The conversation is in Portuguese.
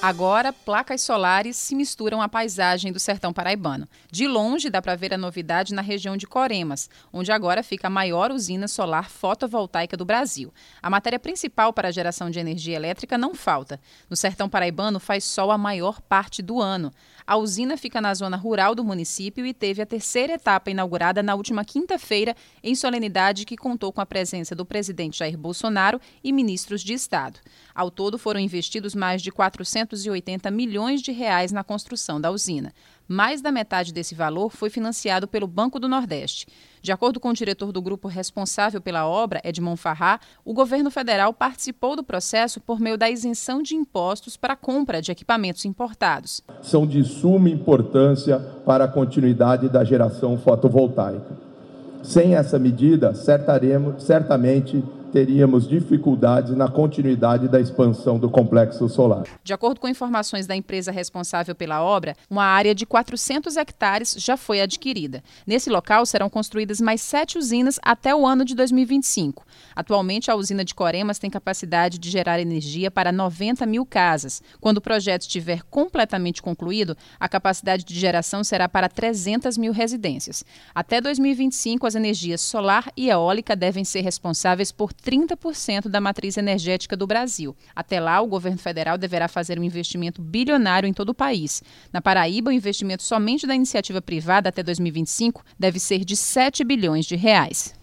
Agora, placas solares se misturam à paisagem do sertão paraibano. De longe, dá para ver a novidade na região de Coremas, onde agora fica a maior usina solar fotovoltaica do Brasil. A matéria principal para a geração de energia elétrica não falta. No sertão paraibano faz sol a maior parte do ano. A usina fica na zona rural do município e teve a terceira etapa inaugurada na última quinta-feira, em solenidade que contou com a presença do presidente Jair Bolsonaro e ministros de Estado. Ao todo, foram investidos mais de 480 milhões de reais na construção da usina. Mais da metade desse valor foi financiado pelo Banco do Nordeste. De acordo com o diretor do grupo responsável pela obra, Edmond Farrá, o governo federal participou do processo por meio da isenção de impostos para a compra de equipamentos importados. São de suma importância para a continuidade da geração fotovoltaica. Sem essa medida, certamente teríamos dificuldades na continuidade da expansão do complexo solar. De acordo com informações da empresa responsável pela obra, uma área de 400 hectares já foi adquirida. Nesse local serão construídas mais sete usinas até o ano de 2025. Atualmente, a usina de Coremas tem capacidade de gerar energia para 90 mil casas. Quando o projeto estiver completamente concluído, a capacidade de geração será para 300 mil residências. Até 2025, as energias solar e eólica devem ser responsáveis por 30% da matriz energética do Brasil. Até lá, o governo federal deverá fazer um investimento bilionário em todo o país. Na Paraíba, o investimento somente da iniciativa privada até 2025 deve ser de 7 bilhões de reais.